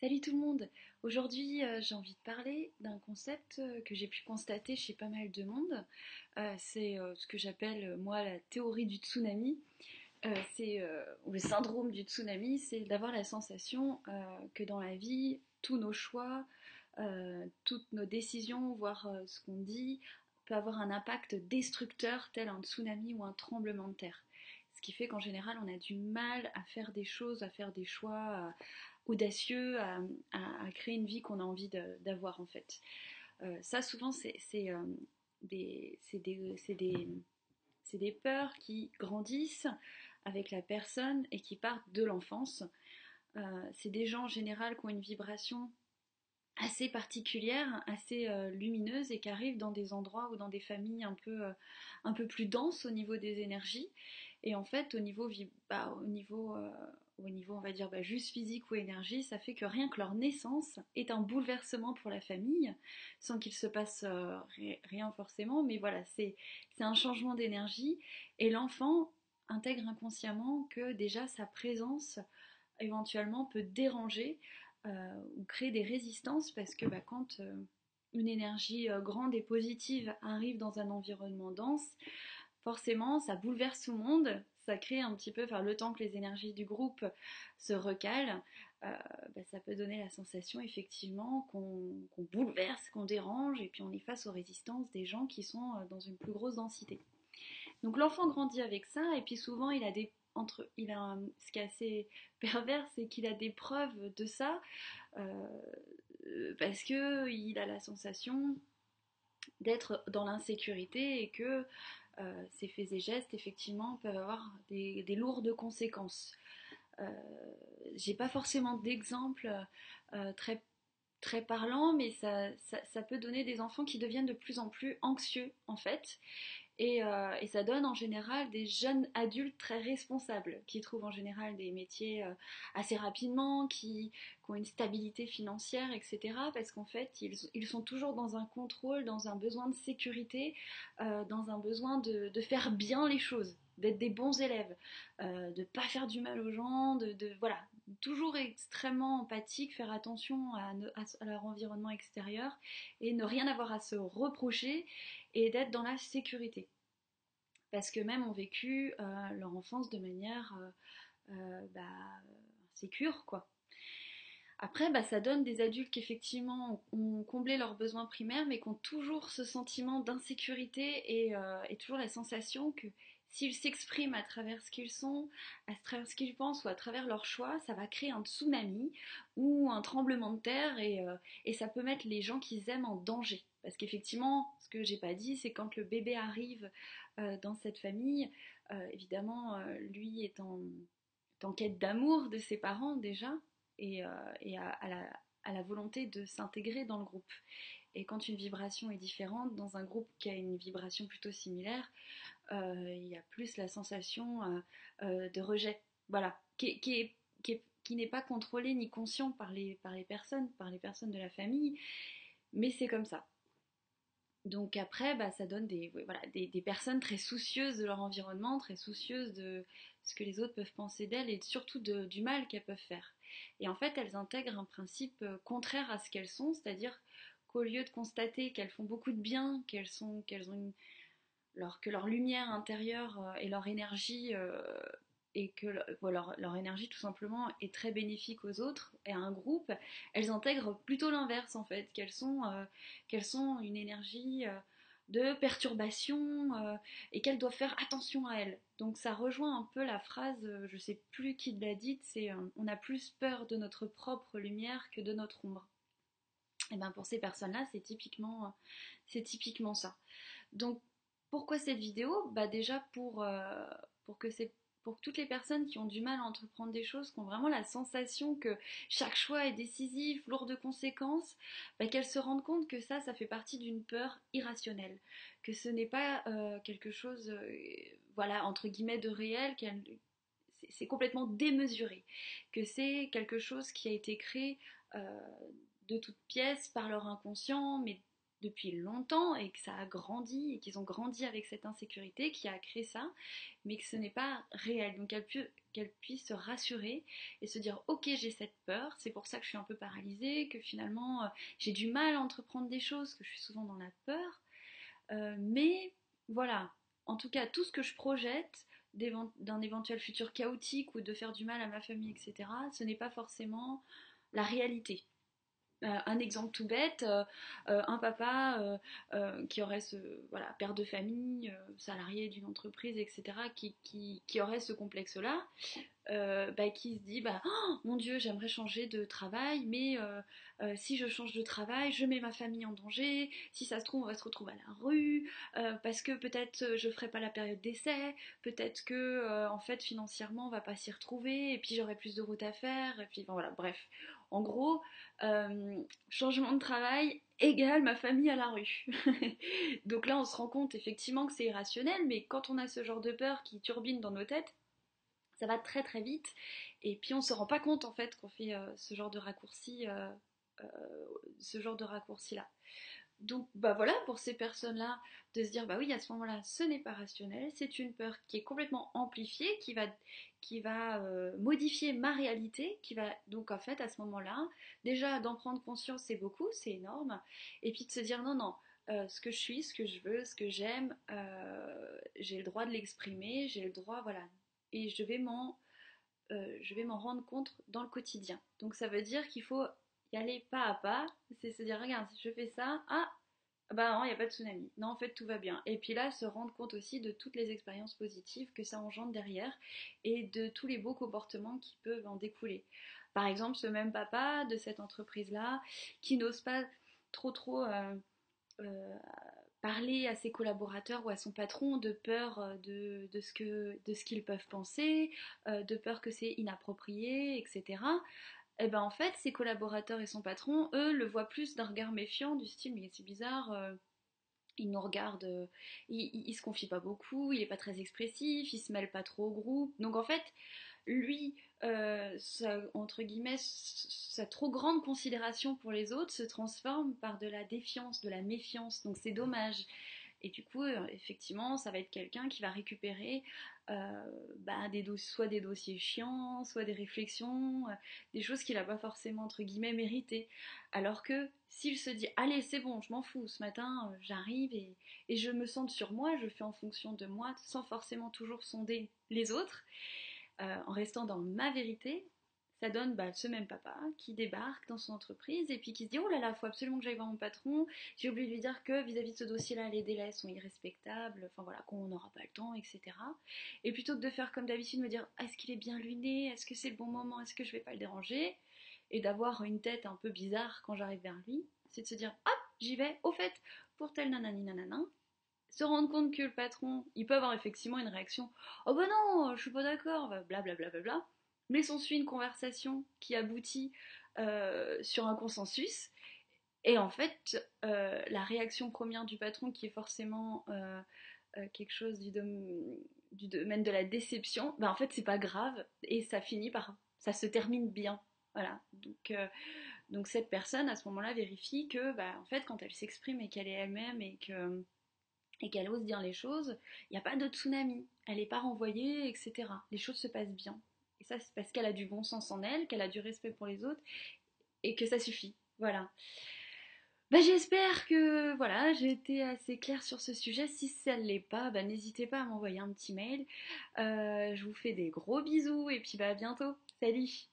Salut tout le monde! Aujourd'hui, euh, j'ai envie de parler d'un concept euh, que j'ai pu constater chez pas mal de monde. Euh, c'est ce que j'appelle moi la théorie du tsunami. c'est le syndrome du tsunami, c'est d'avoir la sensation que dans la vie, tous nos choix, toutes nos décisions, voire ce qu'on dit, peut avoir un impact destructeur tel un tsunami ou un tremblement de terre. Ce qui fait qu'en général, on a du mal à faire des choses, à faire des choix, audacieux à, créer une vie qu'on a envie d'avoir en fait. Euh, ça souvent c'est euh, des, des, peurs qui grandissent avec la personne et qui partent de l'enfance. Euh, c'est des gens en général qui ont une vibration assez particulière, assez lumineuse et qui arrivent dans des endroits ou dans des familles un peu, plus denses au niveau des énergies. Et en fait, au niveau, bah, au niveau au niveau, on va dire, bah, juste physique ou énergie, ça fait que rien que leur naissance est un bouleversement pour la famille, sans qu'il se passe euh, rien forcément, mais voilà, c'est un changement d'énergie, et l'enfant intègre inconsciemment que déjà sa présence éventuellement peut déranger euh, ou créer des résistances, parce que bah, quand euh, une énergie grande et positive arrive dans un environnement dense, forcément, ça bouleverse tout le monde, ça crée un petit peu, enfin, le temps que les énergies du groupe se recalent, euh, bah, ça peut donner la sensation effectivement qu'on bouleverse, qu'on dérange, et puis on est face aux résistances des gens qui sont euh, dans une plus grosse densité. Donc l'enfant grandit avec ça, et puis souvent il a des entre, il a ce qui est assez pervers, c'est qu'il a des preuves de ça euh, parce que il a la sensation d'être dans l'insécurité et que euh, ces faits et gestes, effectivement, peuvent avoir des, lourdes conséquences. Euh, j'ai pas forcément d'exemple euh, très, parlant, mais ça, peut donner des enfants qui deviennent de plus en plus anxieux, en fait, euh, et, ça donne en général des jeunes adultes très responsables, qui trouvent en général des métiers euh, assez rapidement, qui, ont une stabilité financière, etc. Parce qu'en fait, ils, sont toujours dans un contrôle, dans un besoin de sécurité, euh, dans un besoin de, faire bien les choses, d'être des bons élèves, de ne pas faire du mal aux gens, de, voilà, toujours extrêmement empathique, faire attention à, leur environnement extérieur et ne rien avoir à se reprocher et d'être dans la sécurité. Parce que même ont vécu euh, leur enfance de manière euh, euh, bah, sécure, quoi. Après, bah, ça donne des adultes qui effectivement ont comblé leurs besoins primaires, mais qui ont toujours ce sentiment d'insécurité et, toujours la sensation que s'ils s'expriment à travers ce qu'ils sont, à travers ce qu'ils pensent ou à travers leurs choix, ça va créer un tsunami ou un tremblement de terre et, euh, ça peut mettre les gens qu'ils aiment en danger. Parce qu'effectivement, ce que j'ai pas dit, c'est quand le bébé arrive euh, dans cette famille, euh, évidemment, lui est en, quête d'amour de ses parents déjà et, à la volonté de s'intégrer dans le groupe. Et quand une vibration est différente, dans un groupe qui a une vibration plutôt similaire, euh, il y a plus la sensation euh, euh, de rejet. Voilà, qui, n'est pas contrôlé ni conscient par les, personnes, par les personnes de la famille, mais c'est comme ça. Donc après, bah, ça donne des, personnes très soucieuses de leur environnement, très soucieuses de ce que les autres peuvent penser d'elles et surtout du mal qu'elles peuvent faire. Et en fait, elles intègrent un principe contraire à ce qu'elles sont, c'est-à-dire qu'au lieu de constater qu'elles font beaucoup de bien, qu'elles sont, qu'elles ont une, que leur lumière intérieure euh, et leur énergie euh, et que leur, énergie tout simplement est très bénéfique aux autres et à un groupe, elles intègrent plutôt l'inverse en fait, qu'elles sont, euh, qu'elles sont une énergie de perturbation et qu'elles doivent faire attention à elles. Donc ça rejoint un peu la phrase, je sais plus qui l'a dite, c'est on a plus peur de notre propre lumière que de notre ombre. Et bien pour ces personnes-là, c'est typiquement, c'est typiquement ça. Donc pourquoi cette vidéo? Bah déjà pour, euh, pour que pour toutes les personnes qui ont du mal à entreprendre des choses, qui ont vraiment la sensation que chaque choix est décisif, lourd de conséquences, bah, qu'elles se rendent compte que ça, ça fait partie d'une peur irrationnelle, que ce n'est pas euh, quelque chose, euh, voilà, entre guillemets, de réel, c'est complètement démesuré, que c'est quelque chose qui a été créé de toutes pièces par leur inconscient, mais depuis longtemps et que ça a grandi et qu'ils ont grandi avec cette insécurité qui a créé ça, mais que ce n'est pas réel. Donc qu'elle puisse se rassurer et se dire ok j'ai cette peur, c'est pour ça que je suis un peu paralysée, que finalement euh, j'ai du mal à entreprendre des choses, que je suis souvent dans la peur. Euh, mais voilà, en tout cas tout ce que je projette d'un éventuel futur chaotique ou de faire du mal à ma famille, etc., ce n'est pas forcément la réalité. Euh, un exemple tout bête, euh, euh, un papa qui aurait ce voilà, père de famille, salarié d'une entreprise, etc., qui, qui, aurait ce complexe-là, bah, qui se dit bah, oh, mon Dieu, j'aimerais changer de travail, mais si je change de travail, je mets ma famille en danger, si ça se trouve, on va se retrouver à la rue, parce que peut-être je ferai pas la période d'essai, peut-être que en fait financièrement on va pas s'y retrouver, et puis j'aurai plus de route à faire, et puis voilà, bref. En gros, euh, changement de travail égale ma famille à la rue. Donc là, on se rend compte effectivement que c'est irrationnel, mais quand on a ce genre de peur qui turbine dans nos têtes, ça va très très vite. Et puis on se rend pas compte en fait qu'on fait euh, ce genre de raccourci, euh, ce genre de raccourci là. Donc bah voilà pour ces personnes-là de se dire bah oui à ce moment-là ce n'est pas rationnel, c'est une peur qui est complètement amplifiée, qui va, qui va euh, modifier ma réalité, qui va donc en fait à ce moment-là déjà d'en prendre conscience c'est beaucoup, c'est énorme, et puis de se dire non non euh, ce que je suis, ce que je veux, ce que j'aime, euh, j'ai le droit de l'exprimer, j'ai le droit voilà et je m'en je vais m'en rendre compte dans le quotidien. Donc ça veut dire qu'il faut y aller pas à pas, c'est se dire regarde si je fais ça, ah bah non, il n'y a pas de tsunami. Non, en fait, tout va bien. Et puis là, se rendre compte aussi de toutes les expériences positives que ça engendre derrière et de tous les beaux comportements qui peuvent en découler. Par exemple, ce même papa de cette entreprise-là qui n'ose pas trop trop euh, euh, parler à ses collaborateurs ou à son patron de peur euh, de, ce qu'ils peuvent penser, de peur que c'est inapproprié, etc et eh ben en fait, ses collaborateurs et son patron, eux, le voient plus d'un regard méfiant, du style mais c'est bizarre, euh, il nous regarde, euh, il, se confie pas beaucoup, il est pas très expressif, il se mêle pas trop au groupe. Donc en fait, lui, euh, entre guillemets, sa trop grande considération pour les autres se transforme par de la défiance, de la méfiance. Donc c'est dommage. Et du coup, euh, effectivement, ça va être quelqu'un qui va récupérer euh, bah, des soit des dossiers chiants, soit des réflexions, euh, des choses qu'il n'a pas forcément, entre guillemets, méritées. Alors que s'il se dit, allez, c'est bon, je m'en fous, ce matin, j'arrive et, et, je me sens sur moi, je fais en fonction de moi, sans forcément toujours sonder les autres, en restant dans ma vérité, ça donne bah, ce même papa qui débarque dans son entreprise et puis qui se dit oh là là, faut absolument que j'aille voir mon patron. J'ai oublié de lui dire que vis-à-vis de ce dossier-là, les délais sont irrespectables, enfin voilà, qu'on n'aura pas le temps, etc. Et plutôt que de faire comme d'habitude, me dire est-ce qu'il est bien luné, est-ce que c'est le bon moment, est-ce que je vais pas le déranger, et d'avoir une tête un peu bizarre quand j'arrive vers lui, c'est de se dire hop, j'y vais, au fait, pour tel nanani nanana, se rendre compte que le patron, il peut avoir effectivement une réaction oh bah non, je suis pas d'accord, blablabla. Bla bla bla mais s'ensuit une conversation qui aboutit euh, sur un consensus. Et en fait, euh, la réaction première du patron, qui est forcément euh, quelque chose du, domaine de la déception, ben en fait, c'est pas grave et ça finit par. ça se termine bien. Voilà. Donc, donc cette personne, à ce moment-là, vérifie que, ben, en fait, quand elle s'exprime et qu'elle est elle-même et que et qu'elle ose dire les choses, il n'y a pas de tsunami, elle n'est pas renvoyée, etc. Les choses se passent bien. Et ça, c'est parce qu'elle a du bon sens en elle, qu'elle a du respect pour les autres et que ça suffit. Voilà. Bah, j'espère que voilà, j'ai été assez claire sur ce sujet. Si ça ne l'est pas, bah, n'hésitez pas à m'envoyer un petit mail. Euh, je vous fais des gros bisous et puis bah, à bientôt. Salut